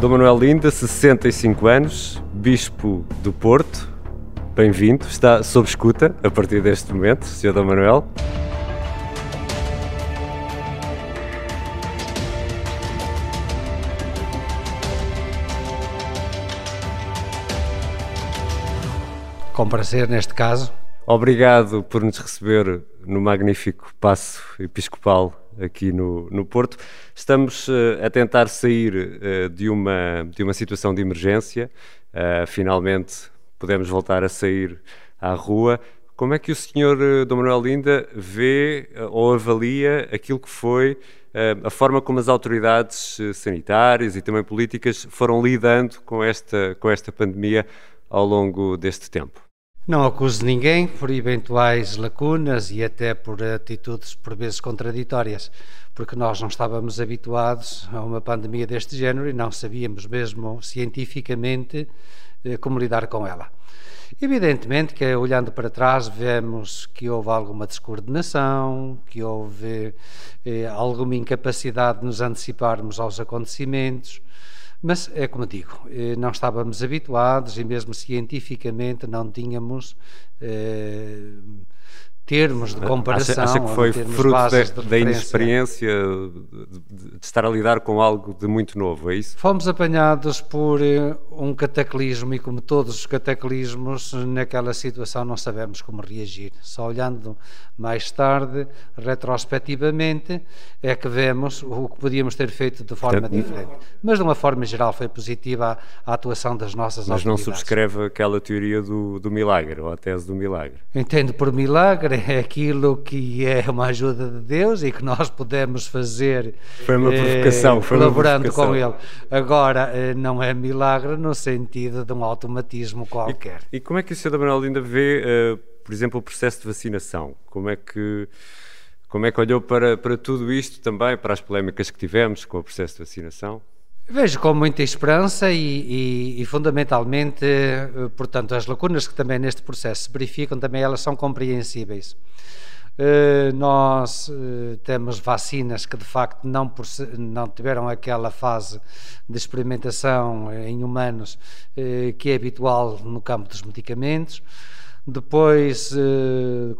Dom Manuel Linda, 65 anos, Bispo do Porto. Bem-vindo, está sob escuta a partir deste momento, Sr. Dom Manuel. Com prazer, neste caso. Obrigado por nos receber no magnífico Passo Episcopal aqui no, no Porto. Estamos uh, a tentar sair uh, de, uma, de uma situação de emergência. Uh, finalmente podemos voltar a sair à rua. Como é que o senhor Dom Manuel Linda vê ou avalia aquilo que foi a forma como as autoridades sanitárias e também políticas foram lidando com esta, com esta pandemia ao longo deste tempo? Não acuso ninguém por eventuais lacunas e até por atitudes por vezes contraditórias, porque nós não estávamos habituados a uma pandemia deste género e não sabíamos mesmo cientificamente eh, como lidar com ela. Evidentemente que, olhando para trás, vemos que houve alguma descoordenação, que houve eh, alguma incapacidade de nos anteciparmos aos acontecimentos, mas é como digo, eh, não estávamos habituados e mesmo cientificamente não tínhamos eh, termos de comparação. Acha, acha que foi fruto de, da inexperiência de, de, estar a lidar com algo de muito novo, é isso? Fomos apanhados por eh, um cataclismo e, como todos os cataclismos, naquela situação não sabemos como reagir. Só olhando mais tarde, retrospectivamente, é que vemos o que podíamos ter feito de forma Portanto, diferente. Mas, de uma forma geral, foi positiva a, a atuação das nossas Mas autoridades. não subscreve aquela teoria do, do milagre, ou a tese do milagre? Entendo por milagre é aquilo que é uma ajuda de Deus e que nós podemos fazer foi uma provocação, eh, foi colaborando uma provocação. com Ele. Agora, eh, não é milagre no sentido de um automatismo qualquer. E, e como é que o Sr. Manuel ainda vê, uh, por exemplo, o processo de vacinação? Como é que como é que olhou para, para tudo isto também, para as polémicas que tivemos com o processo de vacinação? Vejo com muita esperança e, e, e, fundamentalmente, eh, portanto, as lacunas que também neste processo se verificam, também elas são compreensíveis. Uh, nós uh, temos vacinas que de facto não, não tiveram aquela fase de experimentação em humanos que é habitual no campo dos medicamentos. Depois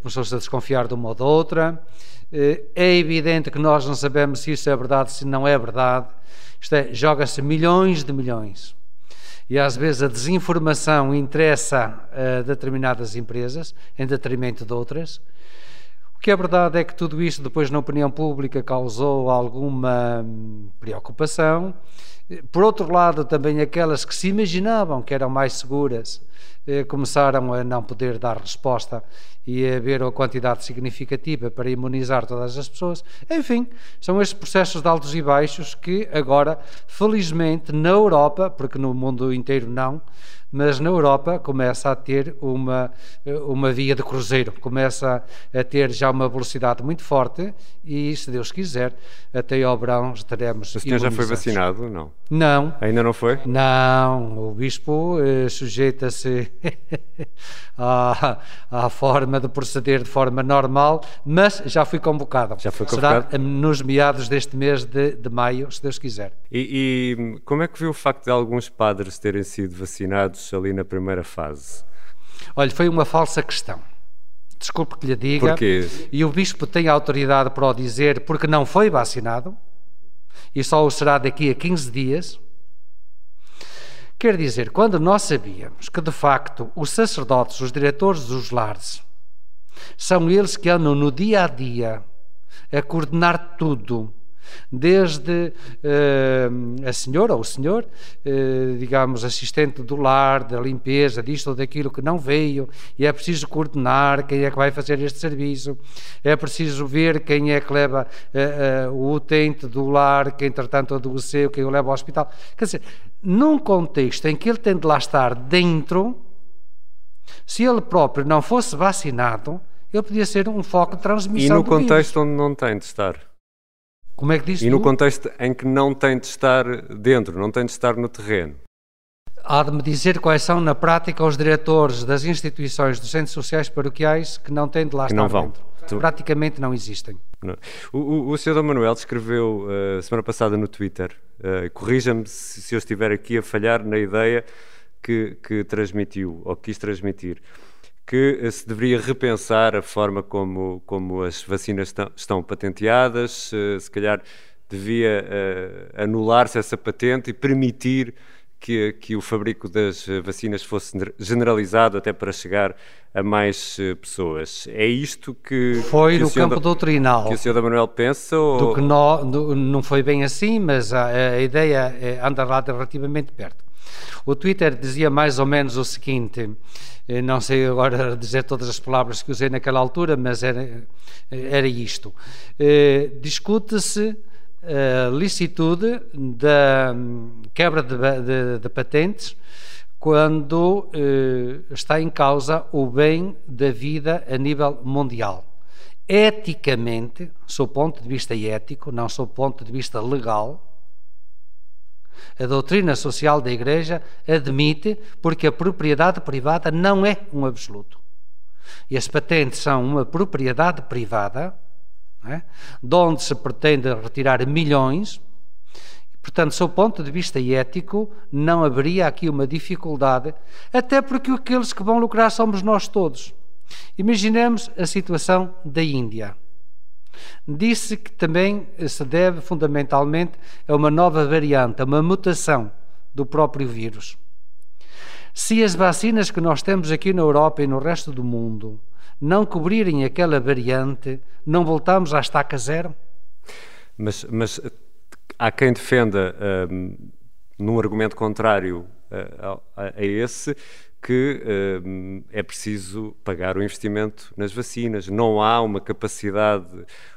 começou-se a desconfiar de uma ou de outra. é evidente que nós não sabemos se isso é verdade, se não é verdade isto é, joga-se milhões de milhões. E às vezes a desinformação interessa a determinadas empresas em detrimento de outras. O que é verdade é que tudo isto depois na opinião pública causou alguma hum, preocupação. Por outro lado, também aquelas que se imaginavam que eram mais seguras eh, começaram a não poder dar resposta e a haver uma quantidade significativa para imunizar todas as pessoas. Enfim, são estes processos de altos e baixos que agora, felizmente, na Europa, porque no mundo inteiro não, mas na Europa começa a ter uma, uma via de cruzeiro, começa a ter já uma velocidade muito forte e, se Deus quiser, até ao verão estaremos O senhor já foi vacinado? Não. Não. Ainda não foi? Não. O bispo eh, sujeita-se à, à forma de proceder de forma normal, mas já fui convocado. Já foi convocado? Será nos meados deste mês de, de maio, se Deus quiser. E, e como é que viu o facto de alguns padres terem sido vacinados ali na primeira fase? Olha, foi uma falsa questão. Desculpe que lhe diga. Porquê? E o bispo tem autoridade para o dizer porque não foi vacinado e só o será daqui a 15 dias. Quer dizer, quando nós sabíamos que de facto os sacerdotes, os diretores dos lares, são eles que andam no dia a dia a coordenar tudo, desde uh, a senhora ou o senhor, uh, digamos, assistente do lar, da limpeza, disto ou daquilo que não veio, e é preciso coordenar quem é que vai fazer este serviço, é preciso ver quem é que leva uh, o utente do lar, quem entretanto adoeceu, quem o leva ao hospital. Quer dizer, num contexto em que ele tem de lá estar dentro, se ele próprio não fosse vacinado, ele podia ser um foco de transmissão. E no contexto onde não tem de estar? Como é que diz E no contexto em que não tem de estar dentro, não tem de estar no terreno. há de me dizer quais são, na prática, os diretores das instituições dos centros sociais paroquiais que não têm de lá que estar não vão. dentro. Tu- Praticamente não existem. Não. O, o, o Sr. Manuel escreveu uh, semana passada no Twitter, uh, corrija-me se, se eu estiver aqui a falhar na ideia que, que transmitiu, ou quis transmitir, que uh, se deveria repensar a forma como, como as vacinas estão, estão patenteadas, se calhar devia uh, anular-se essa patente e permitir que, que o fabrico das vacinas fosse generalizado até para chegar a mais uh, pessoas. É isto que. Foi que no campo da- doutrinal. que o Sr. da Manuel pensa? Ou... do que do- não foi bem assim, mas a, a ideia é, anda lá relativamente perto. O Twitter dizia mais ou menos o seguinte, eh, não sei agora dizer todas as palavras que usei naquela altura, mas era, era isto. Eh, Discute-se a licitude da hum, quebra de, de- de patentes quando eh, está em causa o bem da vida a nível mundial eticamente, sob ponto de vista ético, não sob ponto de vista legal, a doutrina social da Igreja admite porque a propriedade privada não é um absoluto. E as patentes são uma propriedade privada, é? de onde se pretende retirar milhões. Portanto, sob o ponto de vista ético, não haveria aqui uma dificuldade, até porque aqueles que vão lucrar somos nós todos. Imaginemos a situação da Índia. Disse que também se deve fundamentalmente a uma nova variante, a uma mutação do próprio vírus. Se as vacinas que nós temos aqui na Europa e no resto do mundo não cobrirem aquela variante, não voltamos à estaca zero? Mas, mas há quem defenda, hum, num argumento contrário eh, ao- a, a esse, que hum, é preciso pagar o investimento nas vacinas. Não há uma capacidade,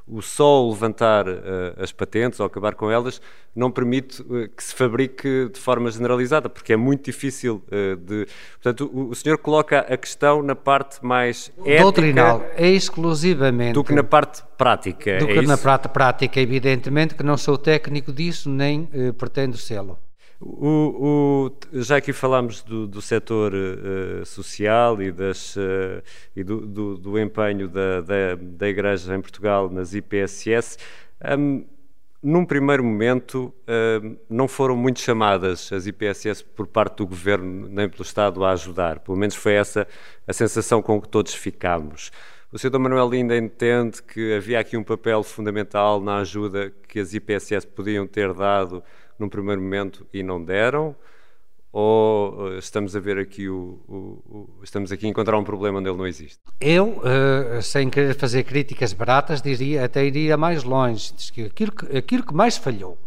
o só levantar eh, as patentes ou acabar com elas não permite eh, que se fabrique de forma generalizada, porque é muito difícil de. Portanto, o, o senhor coloca a questão na parte mais ética Doutrinal, é exclusivamente do que na parte prática. do é que na isso? prata- prática, evidentemente, que não sou técnico disso, nem pretendo sê-lo. O, o- já aqui falámos do, do setor eh, social e, das, eh, e do, do- do empenho da, da, da Igreja em Portugal nas IPSS. Hum, num primeiro momento, hum, não foram muito chamadas as IPSS por parte do Governo nem pelo Estado a ajudar. Pelo menos foi essa a sensação com que todos ficámos. O Sr. Manuel ainda entende que havia aqui um papel fundamental na ajuda que as IPSS podiam ter dado num primeiro momento e não deram? Ou eh, estamos a ver aqui o, o- o- estamos aqui a encontrar um problema onde ele não existe? Eu, eh, sem querer fazer críticas baratas, diria, até iria mais longe. Diz que aquilo, que aquilo que mais falhou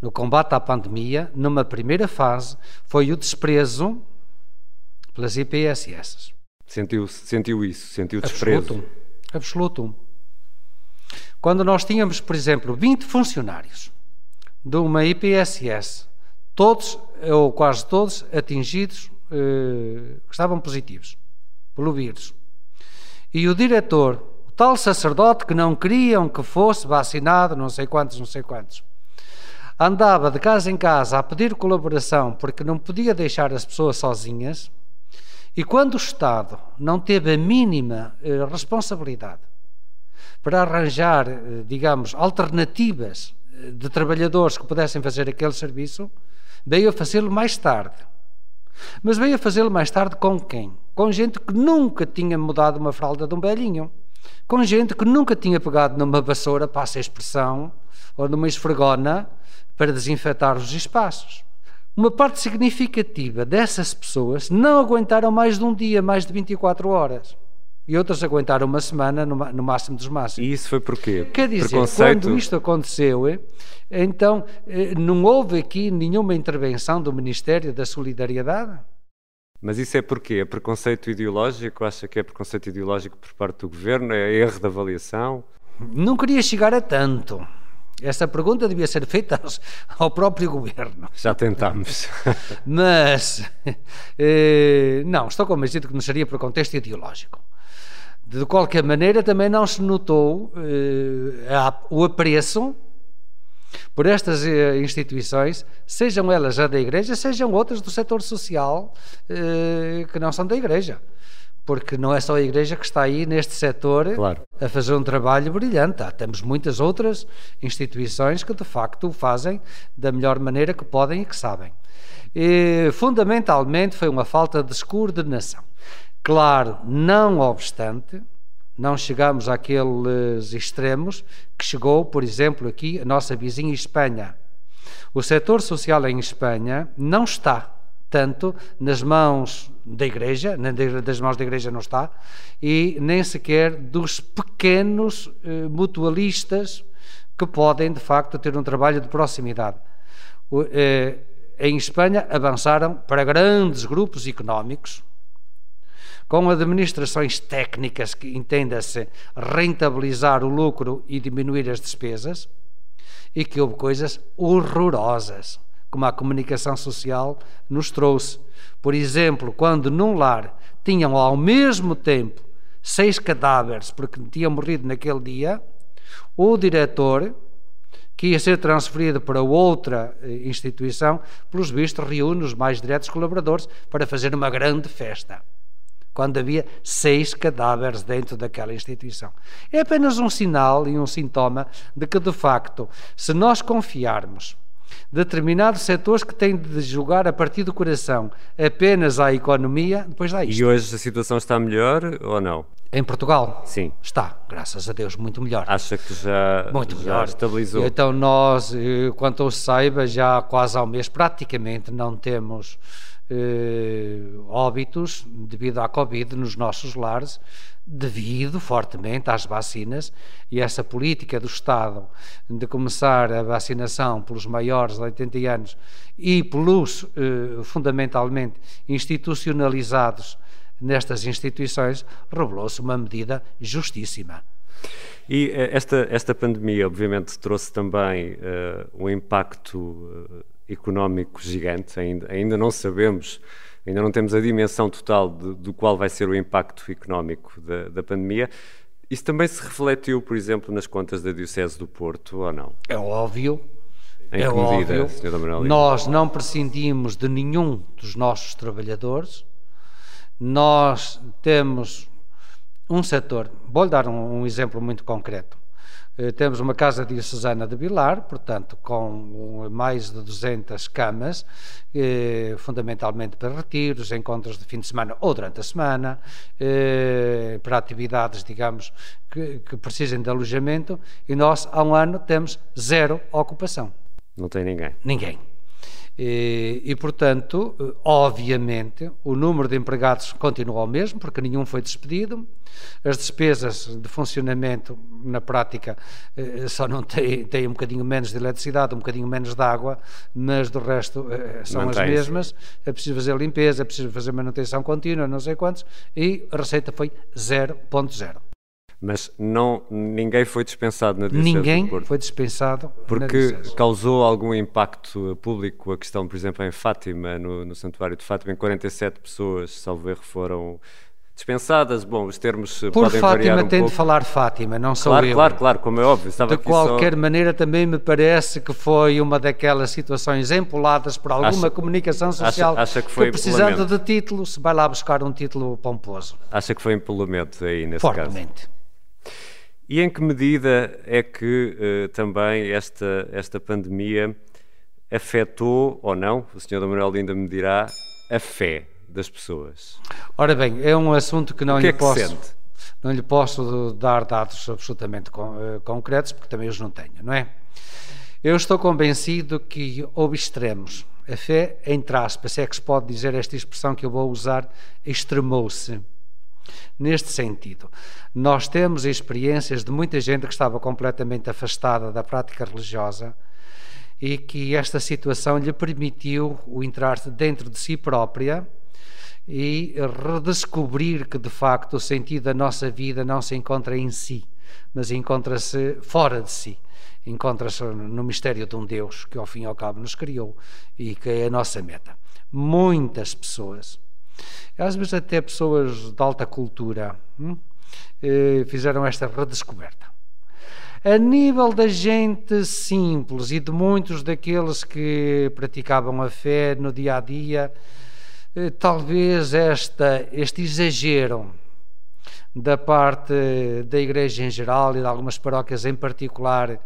no combate à pandemia, numa primeira fase, foi o desprezo pelas IPSS. Sentiu, sentiu isso? Sentiu desprezo? Absoluto. Absoluto. Quando nós tínhamos, por exemplo, 20 funcionários de uma IPSS, todos, ou quase todos, atingidos, eh, estavam positivos pelo vírus. E o diretor, o tal sacerdote que não queriam que fosse vacinado, não sei quantos, não sei quantos, andava de casa em casa a pedir colaboração porque não podia deixar as pessoas sozinhas. E quando o Estado não teve a mínima eh, responsabilidade para arranjar, eh, digamos, alternativas de trabalhadores que pudessem fazer aquele serviço, veio a fazê-lo mais tarde. Mas veio a fazê-lo mais tarde com quem? Com gente que nunca tinha mudado uma fralda de um velhinho. Com gente que nunca tinha pegado numa vassoura, passa a expressão, ou numa esfregona para desinfetar os espaços. Uma parte significativa dessas pessoas não aguentaram mais de um dia, mais de 24 horas. E outras aguentaram uma semana no, no máximo dos máximos. E isso foi porquê? Quer dizer, Preconceito? quando isto aconteceu, eh, então eh, não houve aqui nenhuma intervenção do Ministério da Solidariedade? Mas isso é porquê? É preconceito ideológico? Acha que é preconceito ideológico por parte do Governo? É erro de avaliação? Não queria chegar a tanto. Essa pergunta devia ser feita ao próprio governo. Já tentámos. Mas, eh, não, estou convencido que não seria por contexto ideológico. De qualquer maneira, também não se notou eh, o apreço por estas eh, instituições, sejam elas a da Igreja, sejam outras do setor social eh, que não são da Igreja. Porque não é só a Igreja que está aí neste setor claro. a fazer um trabalho brilhante. Há, temos muitas outras instituições que de facto o fazem da melhor maneira que podem e que sabem. E, fundamentalmente foi uma falta de descoordenação. Claro, não obstante, não chegamos àqueles extremos que chegou, por exemplo, aqui a nossa vizinha Espanha. O setor social em Espanha não está tanto nas mãos da Igreja, das mãos da Igreja não está, e nem sequer dos pequenos eh, mutualistas que podem, de facto, ter um trabalho de proximidade. Eh, em Espanha avançaram para grandes grupos económicos, com administrações técnicas que entenda-se rentabilizar o lucro e diminuir as despesas, e que houve coisas horrorosas, como a comunicação social nos trouxe. Por exemplo, quando num lar tinham ao mesmo tempo seis cadáveres porque tinham morrido naquele dia, o diretor, que ia ser transferido para outra eh, instituição, pelos vistos, reúne os mais diretos colaboradores para fazer uma grande festa quando havia seis cadáveres dentro daquela instituição. É apenas um sinal e um sintoma de que, de facto, se nós confiarmos determinados setores que têm de julgar a partir do coração apenas à economia, depois dá isto. E hoje a situação está melhor ou não? Em Portugal? Sim. Está, graças a Deus, muito melhor. Acha que já, muito já melhor. estabilizou? Então nós, eh, quanto eu saiba, já quase ao mês praticamente não temos eh, óbitos devido à Covid nos nossos lares, devido fortemente às vacinas e essa política do Estado de começar a vacinação pelos maiores de 80 anos e pelos eh, fundamentalmente institucionalizados nestas instituições revelou-se uma medida justíssima. E eh, esta, esta pandemia, obviamente, trouxe também uh, um impacto uh, económico gigante, ainda, ainda não sabemos, ainda não temos a dimensão total de, do qual vai ser o impacto económico da, da pandemia. Isso também se refletiu, por exemplo, nas contas da Diocese do Porto, ou não? É óbvio. Em é que medida, óbvio. Nós não prescindimos de nenhum dos nossos trabalhadores. Nós temos um setor, vou-lhe dar um, um exemplo muito concreto. Eh, temos uma casa diocesana de Vilar, portanto, com mais de 200 camas, eh, fundamentalmente para retiros, encontros de fim de semana ou durante a semana, eh, para atividades, digamos, que, que precisem de alojamento, e nós, há um ano, temos zero ocupação. Não tem ninguém. Ninguém. E, e, portanto, obviamente, o número de empregados continua o mesmo, porque nenhum foi despedido. As despesas de funcionamento, na prática, eh, só não têm, têm um bocadinho menos de eletricidade, um bocadinho menos de água, mas do resto eh, são as mesmas. É preciso fazer limpeza, é preciso fazer manutenção contínua, não sei quantos, e a receita foi 0.0 mas não, ninguém foi dispensado na Diocese Ninguém do Porto. foi dispensado Porque causou algum impacto público a questão, por exemplo, em Fátima, no, no Santuário de Fátima, em 47 pessoas, salvo erro, foram dispensadas. Bom, os termos Por podem Fátima, variar um tem pouco. de falar Fátima, não sou claro, eu. Claro, claro, como é óbvio. Estava de qualquer só... maneira, também me parece que foi uma daquelas situações empoladas por alguma acha, comunicação social acha, acha que, foi que precisando de título, se vai lá buscar um título pomposo. Acha que foi empolamento aí, nesse Fortemente. caso? E em que medida é que uh, também esta, esta pandemia afetou ou não, o Sr. Manuel ainda me dirá, a fé das pessoas? Ora bem, é um assunto que não que lhe é que posso. Sente? Não lhe posso dar dados absolutamente uh, concretos, porque também os não tenho, não é? Eu estou convencido que houve extremos. A fé, entre aspas, é que se pode dizer esta expressão que eu vou usar, extremou-se neste sentido. Nós temos experiências de muita gente que estava completamente afastada da prática religiosa e que esta situação lhe permitiu o entrar dentro de si própria e redescobrir que de facto o sentido da nossa vida não se encontra em si, mas encontra-se fora de si. Encontra-se no mistério de um Deus que ao fim e ao cabo nos criou e que é a nossa meta. Muitas pessoas às vezes até pessoas de alta cultura hum, eh, fizeram esta redescoberta. A nível da gente simples e de muitos daqueles que praticavam a fé no dia a dia, eh, talvez esta, este exagero da parte da Igreja em geral e de algumas paróquias em particular,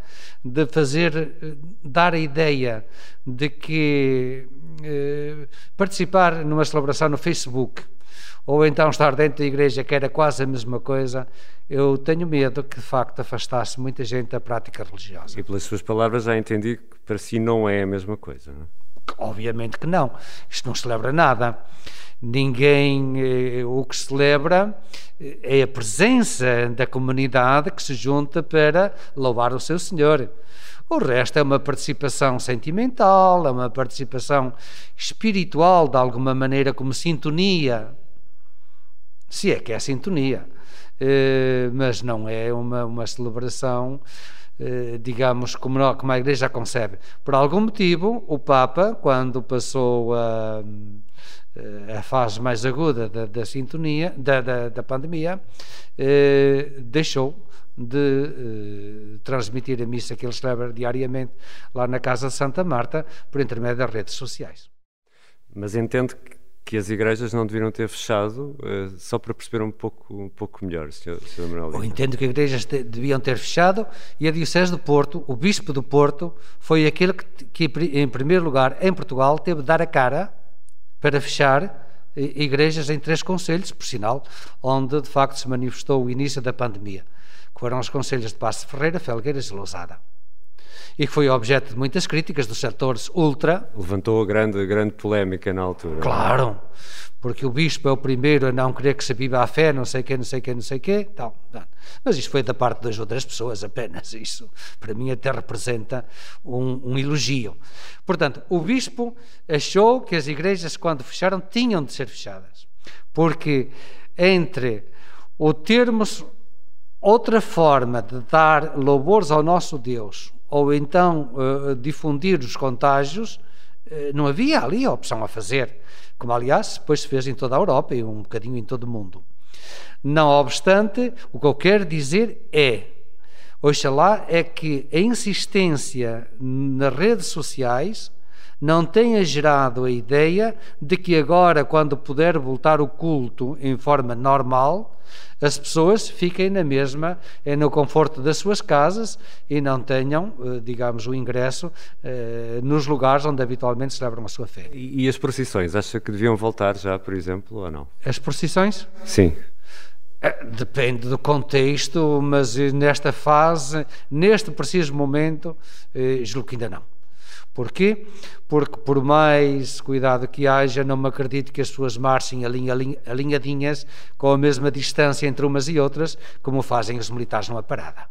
de fazer, dar a ideia de que eh, participar numa celebração no Facebook ou então estar dentro da igreja, que era quase a mesma coisa, eu tenho medo que de facto afastasse muita gente da prática religiosa. E pelas suas palavras já entendi que para si não é a mesma coisa, não é? Obviamente que não. Isto não celebra nada. Ninguém. Eh, o que celebra eh, é a presença da comunidade que se junta para louvar o seu Senhor. O resto é uma participação sentimental, é uma participação espiritual, de alguma maneira, como sintonia. Se é que é sintonia. Eh, mas não é uma, uma celebração eh, digamos, como, como a Igreja concebe. Por algum motivo, o Papa, quando passou a, a fase mais aguda da, da sintonia, da, da, da pandemia, eh, deixou de transmitir a missa que ele celebra diariamente lá na Casa de Santa Marta por intermédio das redes sociais. Mas entendo que as igrejas não deveriam ter fechado, uh, só para perceber um pouco, um pouco melhor, Sr. Sr. Manuel. Eu entendo que as igrejas te, deviam ter fechado e a Diocese do Porto, o Bispo do Porto, foi aquele que, que, em primeiro lugar, em Portugal, teve de dar a cara para fechar igrejas em três conselhos, por sinal, onde de facto se manifestou o início da pandemia, que foram os conselhos de Passo Ferreira, Felgueiras e Lousada e que foi objeto de muitas críticas dos setores ultra. Levantou grande, grande polémica na altura. Claro, porque o bispo é o primeiro a não querer que se viva a fé, não sei o quê, não sei o quê, não sei o quê, tal. Mas isto foi da parte das outras pessoas apenas, isso para mim até representa um, um elogio. Portanto, o bispo achou que as igrejas, quando fecharam, tinham de ser fechadas, porque entre o termos outra forma de dar louvores ao nosso Deus, ou então uh, difundir os contágios, uh, não havia ali a opção a fazer, como aliás depois se fez em toda a Europa e um bocadinho em todo o mundo. Não obstante, o que eu quero dizer é, oxalá, é que a insistência nas redes sociais não tenha gerado a ideia de que agora, quando puder voltar o culto em forma normal, as pessoas fiquem na mesma, é no conforto das suas casas e não tenham, eh, digamos, o ingresso eh, nos lugares onde habitualmente celebram a sua fé. E, e as procissões, acha que deviam voltar já, por exemplo, ou não? As procissões? Sim. Eh, depende do contexto, mas nesta fase, neste preciso momento, julgo que ainda não. Porquê? Porque por mais cuidado que haja, não me acredito que as pessoas marchem alinhadinhas com a mesma distância entre umas e outras, como fazem os militares numa parada.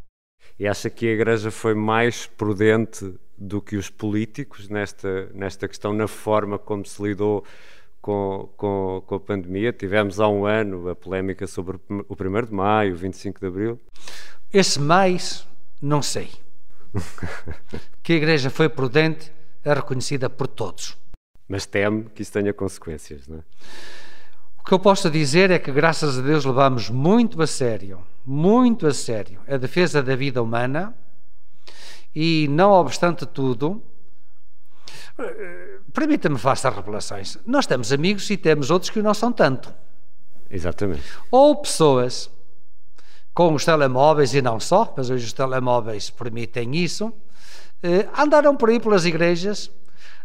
E acha que a Igreja foi mais prudente do que os políticos nesta, nesta questão, na forma como se lidou com, com, com, a pandemia. Tivemos há um ano a polémica sobre o 1 de maio, o 25 de abril. Esse mais, não sei. que a Igreja foi prudente é reconhecida por todos. Mas teme que isso tenha consequências, não é? O que eu posso dizer é que, graças a Deus, levamos muito a sério, muito a sério, a defesa da vida humana e, não obstante tudo, eh, permita-me fazer revelações. Nós temos amigos e temos outros que não são tanto. Exatamente. Ou pessoas com os telemóveis e não só, mas hoje os telemóveis permitem isso, eh, andaram por aí pelas igrejas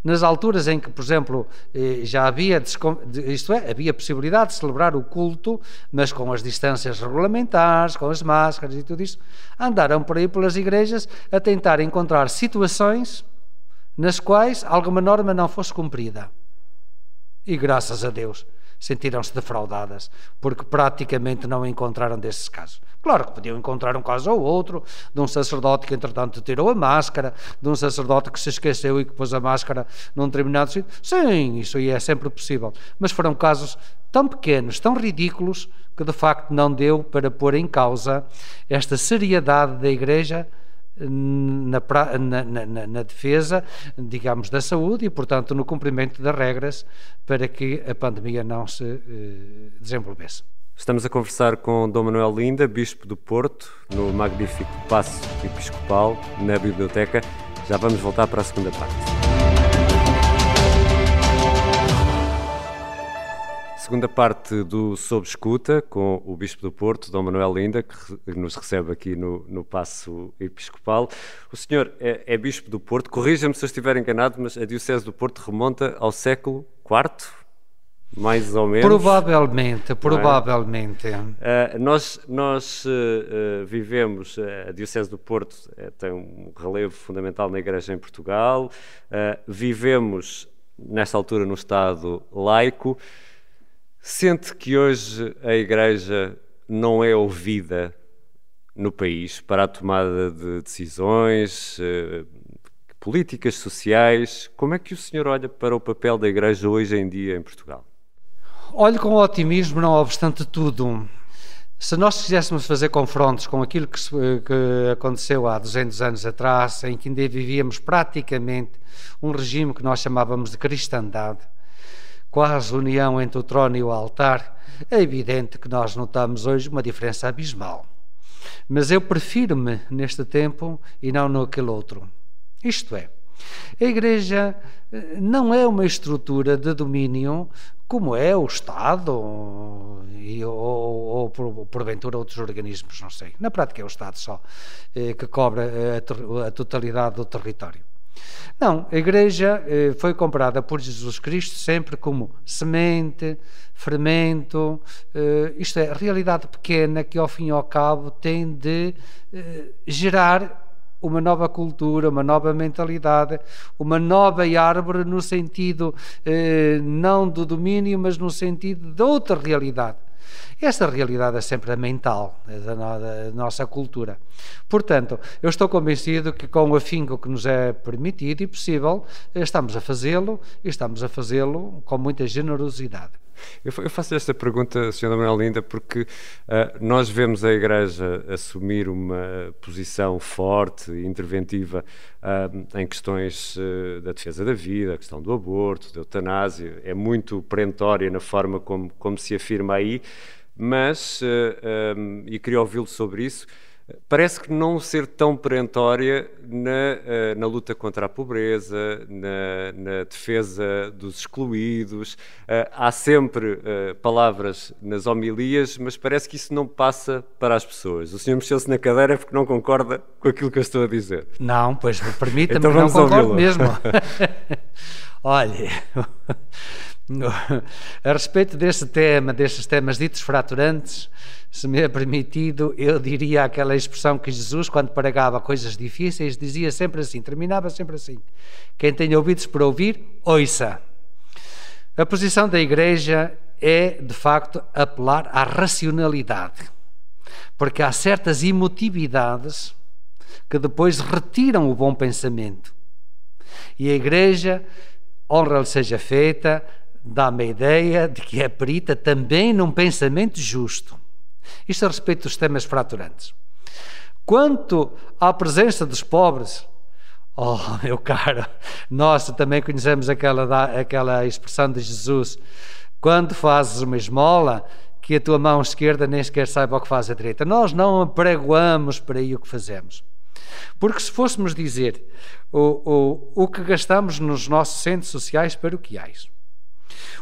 nas alturas em que, por exemplo, eh, já havia, isto é, havia possibilidade de celebrar o culto, mas com as distâncias regulamentares, com as máscaras e tudo isso, andaram por aí pelas igrejas a tentar encontrar situações nas quais alguma norma não fosse cumprida. E graças a Deus sentiram-se defraudadas, porque praticamente não encontraram desses casos. Claro que podiam encontrar um caso ou outro de um sacerdote que, entretanto, tirou a máscara, de um sacerdote que se esqueceu e que pôs a máscara num determinado sítio. Sim, isso aí é sempre possível. Mas foram casos tão pequenos, tão ridículos, que de facto não deu para pôr em causa esta seriedade da Igreja na, na, na, na, defesa, digamos, da saúde e, portanto, no cumprimento das regras para que a pandemia não se eh, desenvolvesse. Estamos a conversar com Dom Manuel Linda, Bispo do Porto, no magnífico Paço Episcopal, na Biblioteca. Já vamos voltar para a segunda parte. Segunda parte do Sob Escuta, com o Bispo do Porto, Dom Manuel Linda, que nos recebe aqui no, no Paço Episcopal. O senhor é, é Bispo do Porto, corrija-me se eu estiver enganado, mas a Diocese do Porto remonta ao século IV? mais ou menos. Provavelmente, provavelmente. É? Uh, nós nós uh, vivemos, a Diocese do Porto tem um relevo fundamental na Igreja em Portugal, vivemos nesta altura no Estado laico. Sente que hoje a Igreja não é ouvida no país para a tomada de decisões políticas, sociais. Como é que o senhor olha para o papel da Igreja hoje em dia em Portugal? Olho com otimismo, não obstante tudo. Se nós quiséssemos fazer confrontos com aquilo que, que, aconteceu há 200 anos atrás, em que ainda vivíamos praticamente um regime que nós chamávamos de cristandade, quase união entre o trono e o altar, é evidente que nós notamos hoje uma diferença abismal. Mas eu prefiro-me neste tempo e não naquele outro. Isto é, a Igreja eh, não é uma estrutura de domínio como é o Estado e, ou, ou, porventura outros organismos, não sei. Na prática é o Estado só eh, que cobra a, a, totalidade do território. Não, a Igreja eh, foi comprada por Jesus Cristo sempre como semente, fermento, eh, isto é, realidade pequena que ao fim e ao cabo tem de eh, gerar uma nova cultura, uma nova mentalidade, uma nova árvore no sentido eh, não do domínio, mas no sentido de outra realidade. Esta realidade é sempre a mental é da, da nossa cultura. Portanto, eu estou convencido que com o afinco que nos é permitido e possível, estamos a fazê-lo e estamos a fazê-lo com muita generosidade. Eu, faço esta pergunta, Sra. Manuel Linda, porque uh, nós vemos a Igreja assumir uma posição forte e interventiva uh, em questões uh, da defesa da vida, a questão do aborto, da eutanásia, é muito perentória na forma como, como se afirma aí, mas, e queria ouvi-lo sobre isso, parece que não ser tão perentória na, eh, na luta contra a pobreza, na, na defesa dos excluídos. Eh, há sempre eh, palavras nas homilias, mas parece que isso não passa para as pessoas. O senhor mexeu-se na cadeira porque não concorda com aquilo que eu estou a dizer. Não, pois permita-me, então não concordo mesmo. Olha, a respeito deste tema, destes temas ditos fraturantes, se me é permitido, eu diria aquela expressão que Jesus, quando pregava coisas difíceis, dizia sempre assim, terminava sempre assim: Quem tem ouvidos para ouvir, ouça. A posição da Igreja é, de facto, apelar à racionalidade, porque há certas emotividades que depois retiram o bom pensamento. E a Igreja, honra-lhe seja feita, dá-me a ideia de que é perita também num pensamento justo. Isto a respeito dos temas fraturantes. Quanto à presença dos pobres, oh, meu caro, nós também conhecemos aquela, aquela expressão de Jesus: quando fazes uma esmola, que a tua mão esquerda nem sequer saiba o que faz a direita. Nós não apregoamos para aí o que fazemos. Porque se fôssemos dizer o, o, o que gastamos nos nossos centros sociais paroquiais,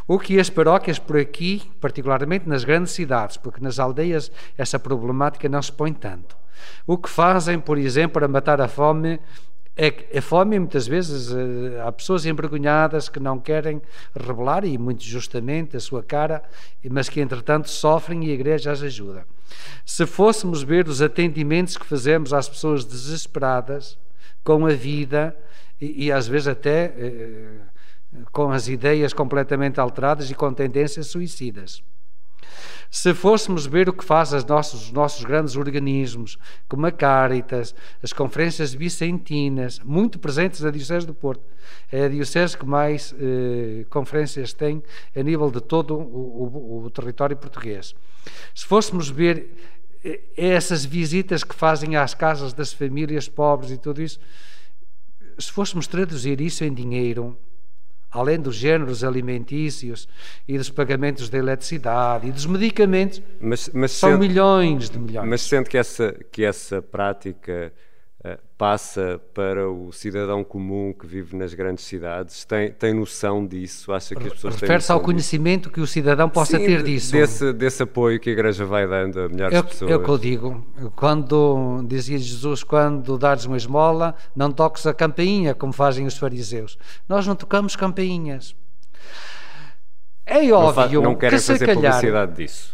o que as paróquias por aqui, particularmente nas grandes cidades, porque nas aldeias essa problemática não se põe tanto. O que fazem, por exemplo, para matar a fome é a fome muitas vezes eh, há pessoas envergonhadas que não querem revelar e muito justamente a sua cara, mas que entretanto sofrem e a igreja as ajuda. Se fôssemos ver os atendimentos que fazemos às pessoas desesperadas com a vida e, e às vezes até eh, com as ideias completamente alteradas e com tendências suicidas. Se fôssemos ver o que faz os nossos, os nossos grandes organismos, como a Caritas, as conferências vicentinas, muito presentes na Diocese do Porto, é a Diocese que mais eh, conferências tem a nível de todo o, o, o território português. Se fôssemos ver eh, essas visitas que fazem às casas das famílias pobres e tudo isso, se fôssemos traduzir isso em dinheiro, além dos géneros alimentícios e dos pagamentos da eletricidade e dos medicamentos, mas, mas são sente, milhões de milhões. Mas sente que essa, que essa prática passa para o cidadão comum que vive nas grandes cidades? Tem, tem noção disso? Acha que as pessoas Refere-se ao conhecimento disso? que o cidadão possa Sim, ter disso? Desse, desse apoio que a Igreja vai dando a milhares é, de pessoas. É o que eu digo. Quando, dizia Jesus, quando dares uma esmola, não toques a campainha, como fazem os fariseus. Nós não tocamos campainhas. É óbvio não, não querem que se fazer calhar, publicidade disso.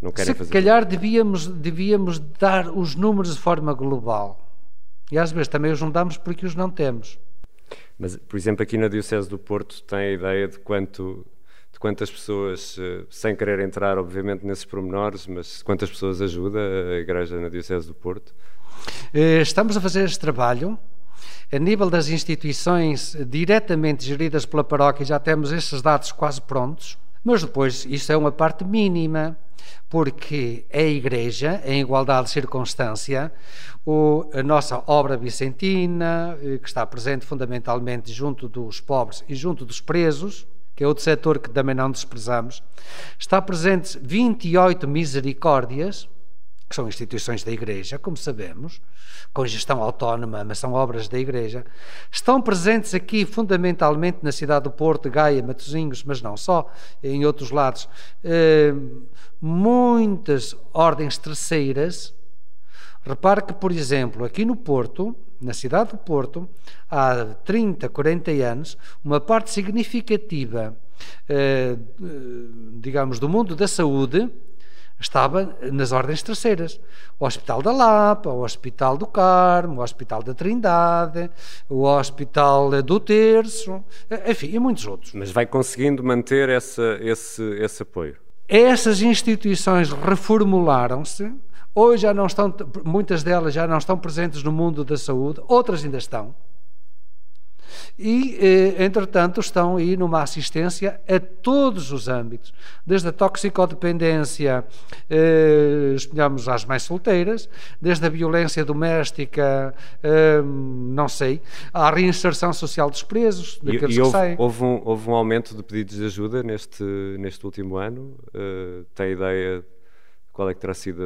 Não querem se fazer calhar devíamos, devíamos dar os números de forma global e às vezes também os não damos porque os não temos. Mas, por exemplo, aqui na Diocese do Porto tem a ideia de quanto de quantas pessoas, eh, sem querer entrar, obviamente, nesses pormenores, mas quantas pessoas ajuda a Igreja na Diocese do Porto? Eh, estamos a fazer este trabalho. A nível das instituições diretamente geridas pela paróquia, já temos esses dados quase prontos, mas depois isso é uma parte mínima porque a Igreja, em igualdade de circunstância, o, a nossa obra vicentina, eh, que está presente fundamentalmente junto dos pobres e junto dos presos, que é outro setor que também não desprezamos, está presente 28 misericórdias, que são instituições da Igreja, como sabemos, com gestão autónoma, mas são obras da Igreja, estão presentes aqui fundamentalmente na cidade do Porto, Gaia, Matosinhos, mas não só, em outros lados, eh, muitas ordens terceiras. Repare que, por exemplo, aqui no Porto, na cidade do Porto, há 30, 40 anos, uma parte significativa, eh, digamos, do mundo da saúde estava nas ordens terceiras. O Hospital da Lapa, o Hospital do Carmo, o Hospital da Trindade, o Hospital do Terço, enfim, e muitos outros. Mas vai conseguindo manter essa, esse, esse apoio? Essas instituições reformularam-se, hoje já não estão, muitas delas já não estão presentes no mundo da saúde, outras ainda estão e, eh, entretanto, estão aí numa assistência a todos os âmbitos, desde a toxicodependência, eh, digamos, às mais solteiras, desde a violência doméstica, eh, não sei, à reinserção social dos presos, daqueles e, e houve, que saem. Houve um, houve um aumento de pedidos de ajuda neste, neste último ano? Uh, tem ideia de qual é que terá sido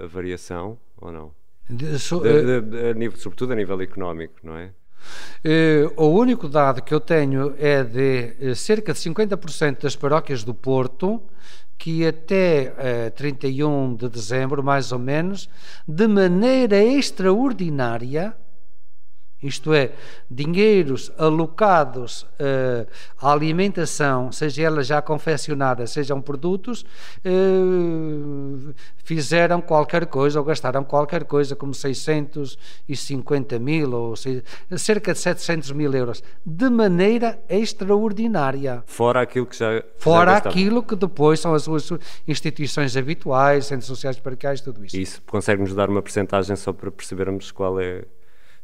a, a variação ou não? De, so, de, de, nível, sobretudo a nível económico, não é? Uh, o único dado que eu tenho é de uh, cerca de 50% das paróquias do Porto que até uh, eh, 31 de dezembro, mais ou menos, de maneira extraordinária, isto é, dinheiros alocados uh, à alimentação, seja ela já confeccionada, sejam produtos, uh, fizeram qualquer coisa ou gastaram qualquer coisa, como 650 mil ou cerca de 700 mil euros, de maneira extraordinária. Fora aquilo que já. Fora já aquilo que depois são as suas instituições habituais, centros sociais paroquiais, tudo isso. Isso, consegue-nos dar uma percentagem só para percebermos qual é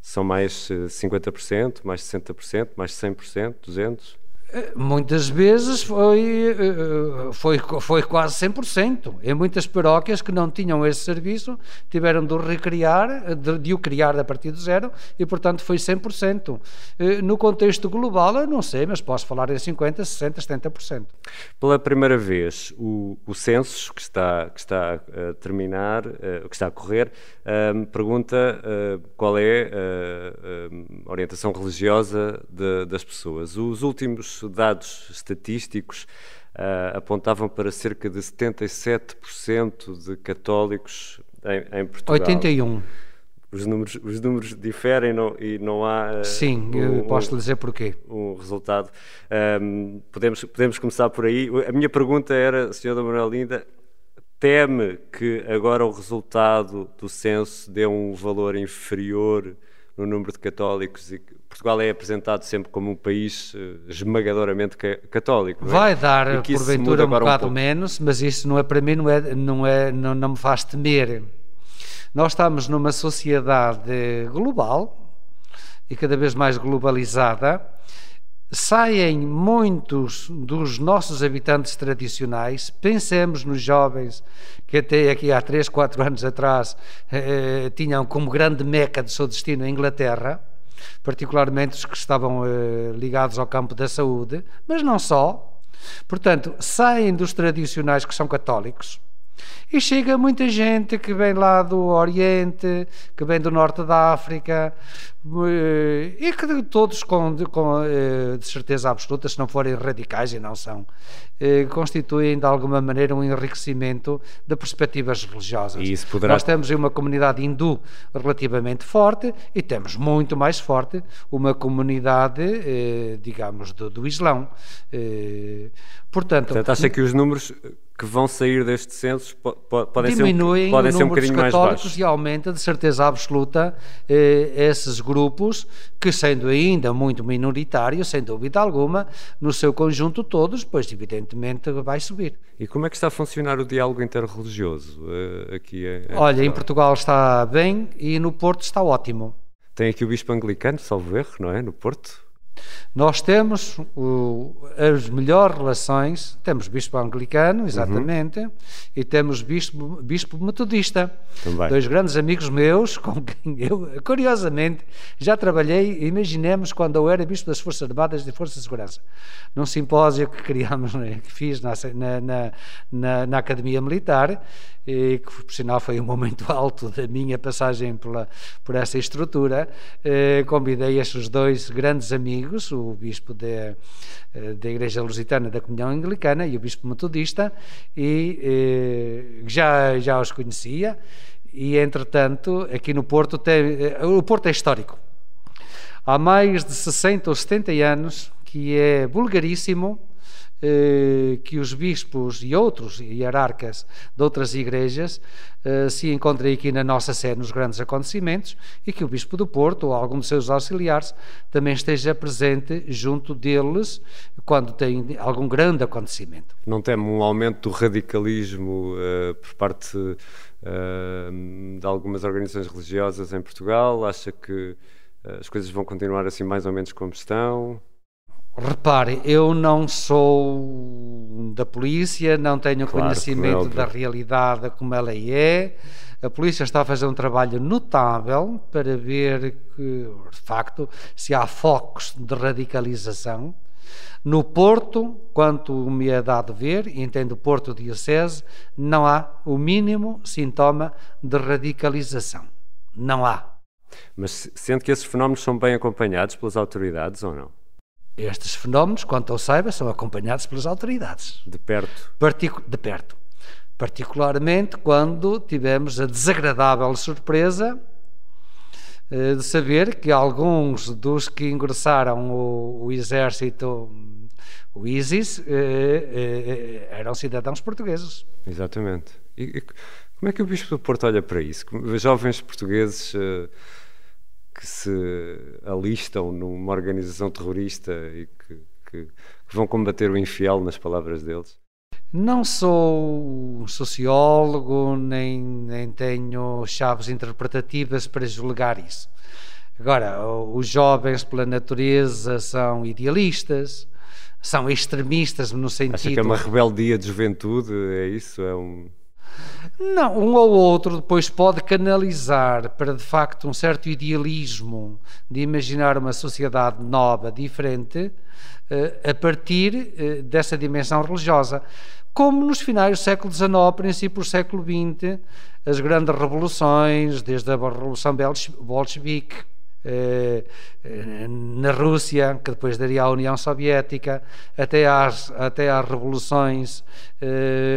são mais 50%, eh, mais 60%, mais 100%, 200%? Muitas vezes foi, eh, foi, foi quase 100%. Em muitas paróquias que não tinham esse serviço tiveram de o recriar, de, de o criar a partir de zero e, portanto, foi 100%. Eh, no contexto global, eu não sei, mas posso falar em 50%, 60%, 70%. Pela primeira vez, o, o censo que está, que está a terminar, uh, que está a correr, uh, pergunta qual é a orientação religiosa de, das pessoas. Os últimos dados estatísticos uh, apontavam para cerca de 77% de católicos em, em, Portugal. 81. Os números, os números diferem não, e não há. Uh, Sim, um, eu posso lhe dizer porquê. Um resultado. Um, podemos, podemos começar por aí. A minha pergunta era, Sr. Manuel Linda, teme que agora o resultado do censo dê um valor inferior no número de católicos e Portugal é apresentado sempre como um país eh, esmagadoramente católico. É? Vai dar, porventura, um bocado um menos, mas isso não é para mim, não, é, não, é, não, não me faz temer. Nós estamos numa sociedade global e cada vez mais globalizada. Saem muitos dos nossos habitantes tradicionais, pensemos nos jovens que até aqui há 3, 4 anos atrás eh, eh, tinham como grande meca de seu destino a Inglaterra, particularmente os que estavam eh, ligados ao campo da saúde, mas não só. Portanto, saem dos tradicionais que são católicos, e chega muita gente que vem lá do Oriente, que vem do Norte da África, eh, e que todos, com, com, eh, de certeza absoluta, se não forem radicais, e não são, eh, constituem de alguma maneira um enriquecimento de perspectivas religiosas. Poderá... Nós temos uma comunidade hindu relativamente forte e temos muito mais forte uma comunidade, digamos, do, do Islão. Portanto, Portanto, acha que os números que vão sair deste censo podem diminuem ser podem o ser um bocadinho mais baixos. e aumenta de certeza absoluta eh, esses grupos que sendo ainda muito minoritários, sem dúvida alguma, no seu conjunto todos, pois evidentemente vai subir. E como é que está a funcionar o diálogo interreligioso uh, aqui? Em Olha, Portugal? em Portugal está bem e no Porto está ótimo. Tem aqui o Bispo Anglicano, salvo erro, não é? No Porto? Nós temos o, as melhores relações, temos bispo anglicano, exatamente, uhum. e temos bispo, bispo metodista. Também. Dois grandes amigos meus, com quem eu, curiosamente, já trabalhei, imaginemos quando eu era bispo das Forças Armadas e Forças de Segurança, num simpósio que criámos, né, que fiz na, na, na, na Academia Militar, e que por sinal foi um momento alto da minha passagem pela, por essa estrutura, eh, convidei estes dois grandes amigos, o bispo eh, da Igreja Lusitana da Comunhão Anglicana e o bispo metodista, e eh, já, já os conhecia, e entretanto aqui no Porto, tem, eh, o Porto é histórico. Há mais de 60 ou 70 anos que é vulgaríssimo eh, que os bispos e outros hierarcas de outras igrejas eh, se encontrem aqui na nossa sé nos grandes acontecimentos e que o bispo do Porto ou algum de seus auxiliares também esteja presente junto deles quando tem algum grande acontecimento. Não teme um aumento do radicalismo uh, por parte uh, de algumas organizações religiosas em Portugal? Acha que as coisas vão continuar assim mais ou menos como estão? Repare, eu não sou da polícia, não tenho claro, conhecimento da realidade como ela é. A polícia está a fazer um trabalho notável para ver que, de facto, se há focos de radicalização. No Porto, quanto me é dado ver, e entendo Porto Diocese, não há o mínimo sintoma de radicalização. Não há. Mas sente que esses fenómenos são bem acompanhados pelas autoridades ou não? Estes fenómenos, quanto eu saiba, são acompanhados pelas autoridades. De perto? Particu de perto. Particularmente quando tivemos a desagradável surpresa eh, de saber que alguns dos que ingressaram o, o exército, o ISIS, eh, eh, eram cidadãos portugueses. Exatamente. E, e, como é que o Bispo do Porto olha para isso? Jovens portugueses que se alistam numa organização terrorista e que, que, que vão combater o infiel, nas palavras deles? Não sou sociólogo, nem, nem tenho chaves interpretativas para julgar isso. Agora, os jovens, pela natureza, são idealistas, são extremistas no sentido. Acha que é uma rebeldia de juventude? É isso? É um. Não, um ou outro depois pode canalizar para de facto um certo idealismo de imaginar uma sociedade nova, diferente, eh, a partir eh, dessa dimensão religiosa. Como nos finais do século XIX, princípios do século XX, as grandes revoluções, desde a Revolução Bolchevique, na Rússia, que depois daria à União Soviética, até às, até às revoluções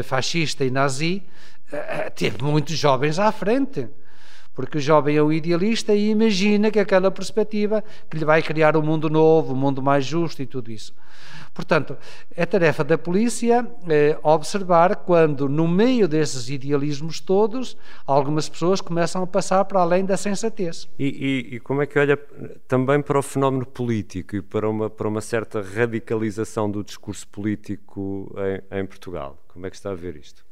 fascista e nazi, eh, teve muitos jovens à frente. Porque o jovem é o idealista e imagina que aquela perspectiva que lhe vai criar um mundo novo, um mundo mais justo e tudo isso. Portanto, é tarefa da polícia é, observar quando, no meio desses idealismos todos, algumas pessoas começam a passar para além da sensatez. E, e, e como é que olha também para o fenómeno político e para uma, para uma certa radicalização do discurso político em, em Portugal? Como é que está a ver isto?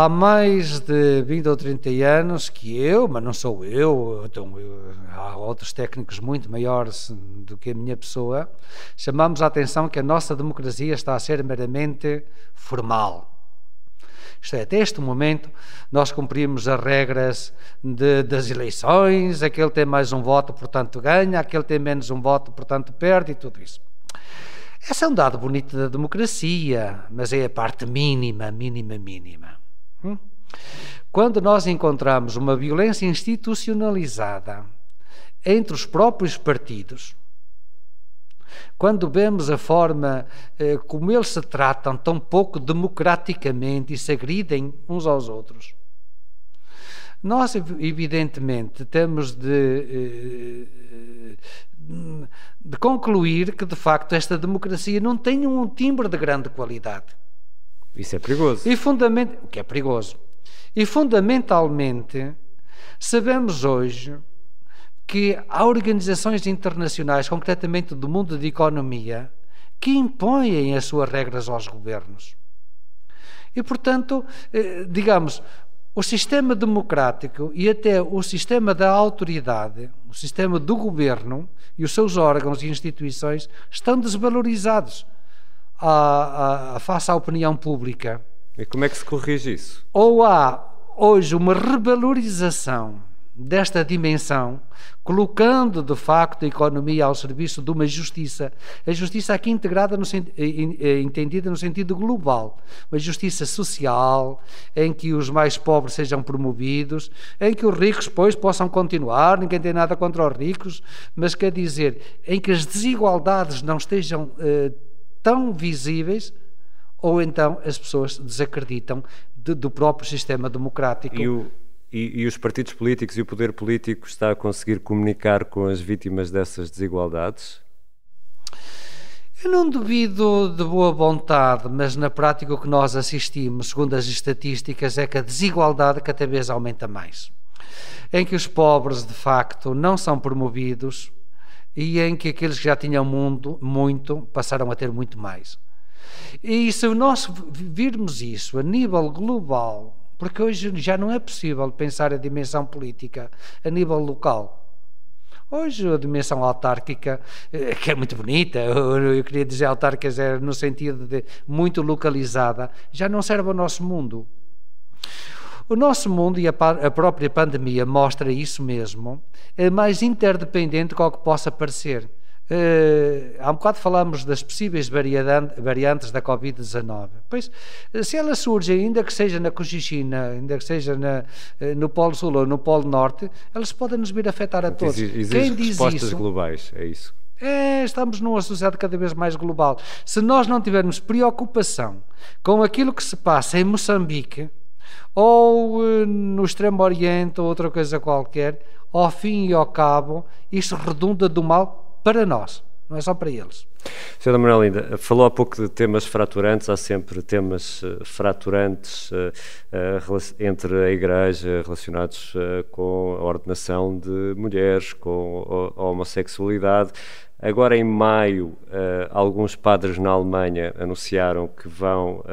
Há mais de 20 ou 30 anos que eu, mas não sou eu, então, eu, há outros técnicos muito maiores do que a minha pessoa, chamamos a atenção que a nossa democracia está a ser meramente formal. Isto é, até este momento, nós cumprimos as regras de, das eleições, aquele tem mais um voto, portanto ganha, aquele tem menos um voto, portanto perde, e tudo isso. Esse é um dado bonito da democracia, mas é a parte mínima, mínima, mínima. Hum? Quando nós encontramos uma violência institucionalizada entre os próprios partidos, quando vemos a forma eh, como eles se tratam tão pouco democraticamente e se agridem uns aos outros, nós, evidentemente, temos de, eh, de concluir que, de facto, esta democracia não tem um timbre de grande qualidade. Isso é perigoso. E fundament... O que é perigoso. E, fundamentalmente, sabemos hoje que há organizações internacionais, concretamente do mundo da economia, que impõem as suas regras aos governos. E, portanto, eh, digamos, o sistema democrático e até o sistema da autoridade, o sistema do governo e os seus órgãos e instituições estão desvalorizados à, face à opinião pública. E como é que se corrige isso? Ou há hoje uma revalorização desta dimensão, colocando de facto a economia ao serviço de uma justiça, a justiça aqui integrada no, entendida no sentido global, uma justiça social, em que os mais pobres sejam promovidos, em que os ricos pois possam continuar, ninguém tem nada contra os ricos, mas quer dizer, em que as desigualdades não estejam eh, tão visíveis, ou então as pessoas desacreditam de, do próprio sistema democrático. E, o, e, e, os partidos políticos e o poder político está a conseguir comunicar com as vítimas dessas desigualdades? Eu não duvido de boa vontade, mas na prática o que nós assistimos, segundo as estatísticas, é que a desigualdade cada vez aumenta mais. Em que os pobres, de facto, não são promovidos e em que aqueles que já tinham mundo, muito passaram a ter muito mais. E se nós virmos isso a nível global, porque hoje já não é possível pensar a dimensão política a nível local. Hoje a dimensão autárquica, eh, que é muito bonita, eu queria dizer autárquicas é no sentido de muito localizada, já não serve ao nosso mundo. O nosso mundo e a, própria pandemia mostra isso mesmo, é mais interdependente do que possa parecer. Uh, há um bocado falamos das possíveis variantes da Covid-19. Pois, se elas surgem, ainda que seja na Cochichina, ainda que seja na, eh, no Polo Sul ou no Polo Norte, elas podem nos vir afetar a todos. Exige Quem diz respostas isso, globais, é isso. É, estamos numa sociedade cada vez mais global. Se nós não tivermos preocupação com aquilo que se passa em Moçambique, ou uh, no Extremo Oriente, ou outra coisa qualquer, ao fim e ao cabo, isto redunda do mal para nós, não é só para eles. Sra. Manuel Linda, falou há pouco de temas fraturantes, há sempre temas uh, fraturantes uh, entre a Igreja relacionados com a ordenação de mulheres, com a homossexualidade. Agora, em maio, alguns padres na Alemanha anunciaram que vão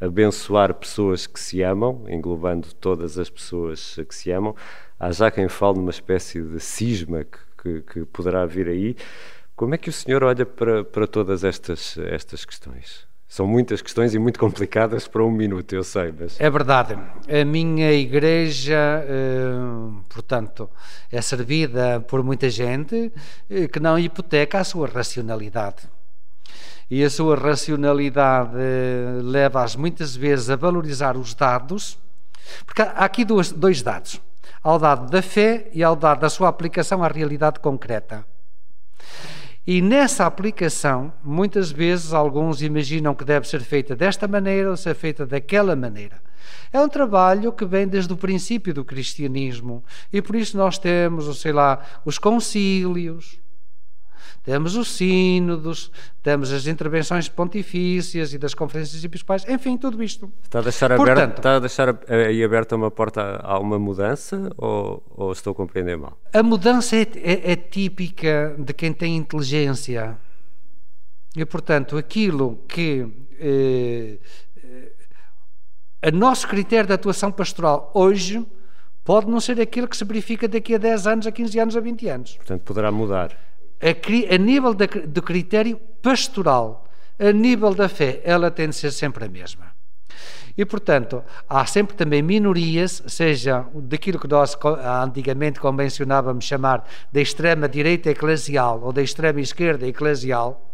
abençoar pessoas que se amam, englobando todas as pessoas que se amam. Há já quem fale numa espécie de cisma que que, que poderá vir aí. Como é que o senhor olha para, para todas estas, estas questões? São muitas questões e muito complicadas para um minuto, eu sei. Mas... É verdade. A minha igreja, eh, portanto, é servida por muita gente eh, que não hipoteca a sua racionalidade. E a sua racionalidade eh, leva-as muitas vezes a valorizar os dados, porque há aqui dois, dois dados ao dado da fé e ao dado da sua aplicação à realidade concreta. E nessa aplicação, muitas vezes alguns imaginam que deve ser feita desta maneira ou ser feita daquela maneira. É um trabalho que vem desde o princípio do cristianismo e por isso nós temos, sei lá, os concílios, temos os sínodos, temos as intervenções pontifícias e das conferências episcopais, enfim, tudo isto. Está a deixar, Portanto, aberta, está a deixar aí aberta uma porta a uma mudança ou, ou estou a compreender mal? A mudança é, é, é típica de quem tem inteligência. E, portanto, aquilo que eh, a nosso critério de atuação pastoral hoje pode não ser aquilo que se verifica daqui a 10 anos, a 15 anos, a 20 anos. Portanto, poderá mudar a, a nível do critério pastoral, a nível da fé, ela tem de ser sempre a mesma. E, portanto, há sempre também minorias, seja daquilo que nós antigamente convencionávamos chamar da extrema direita eclesial ou da extrema esquerda eclesial,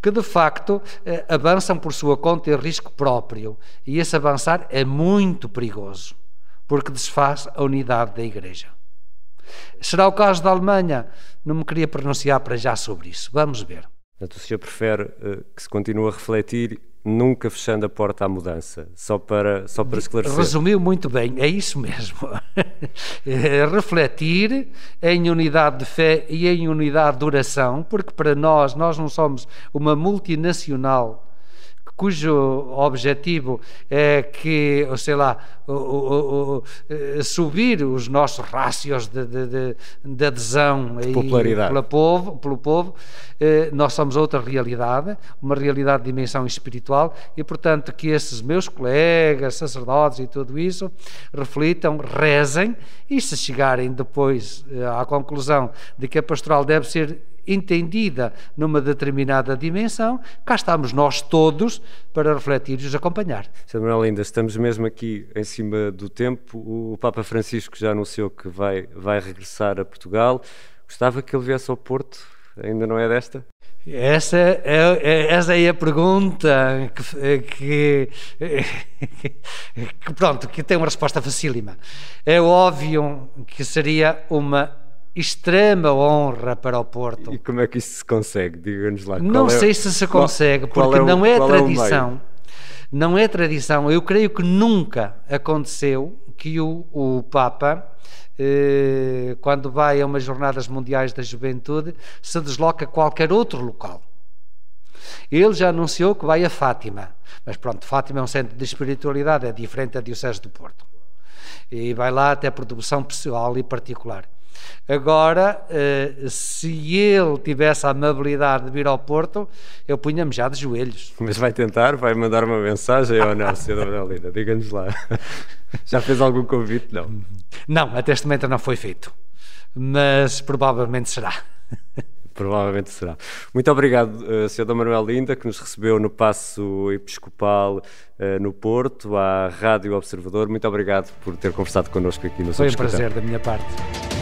que de facto eh, avançam por sua conta e risco próprio. E esse avançar é muito perigoso, porque desfaz a unidade da Igreja. Será o caso da Alemanha? Não me queria pronunciar para já sobre isso. Vamos ver. Portanto, o senhor prefere uh, que se continue a refletir nunca fechando a porta à mudança, só para, só para esclarecer. Resumiu muito bem, é isso mesmo. É refletir em unidade de fé e em unidade de oração, porque para nós, nós não somos uma multinacional cujo objetivo é que, sei lá, o, o, o, eh, subir os nossos rácios de, de, de, de adesão de popularidade. Pelo, povo, pelo povo, eh, nós somos outra realidade, uma realidade de dimensão espiritual e, portanto, que esses meus colegas, sacerdotes e tudo isso, reflitam, rezem e se chegarem depois eh, à conclusão de que a pastoral deve ser entendida numa determinada dimensão, cá estamos nós todos para refletir e os acompanhar. Sr. Manuel Linda, estamos mesmo aqui em cima do tempo. O Papa Francisco já anunciou que vai, vai regressar a Portugal. Gostava que ele viesse ao Porto? Ainda não é desta? Essa é, é, essa é a pergunta que, que, que, pronto, que tem uma resposta facílima. É óbvio que seria uma extrema honra para o Porto. E como é que isso se consegue? Diga-nos lá. Não é, sei se se consegue, qual, porque qual é o, não é tradição. É não é tradição. Eu creio que nunca aconteceu que o, o Papa, eh, quando vai a umas jornadas mundiais da juventude, se desloca a qualquer outro local. Ele já anunciou que vai a Fátima. Mas pronto, Fátima é um centro de espiritualidade, é diferente da Diocese do Porto. E vai lá até por devoção pessoal e particular. Agora, eh, se ele tivesse a amabilidade de vir ao Porto, eu punha-me já de joelhos. Mas vai tentar? Vai mandar uma mensagem ou não, Sra. Manuelina? Diga-nos lá. Já fez algum convite? Não. Não, até este momento não foi feito. Mas provavelmente será. Provavelmente será. Muito obrigado, uh, Sr. Manuel Linda, que nos recebeu no Passo Episcopal uh, no Porto, à Rádio Observador. Muito obrigado por ter conversado connosco aqui no Foi um prazer da minha parte.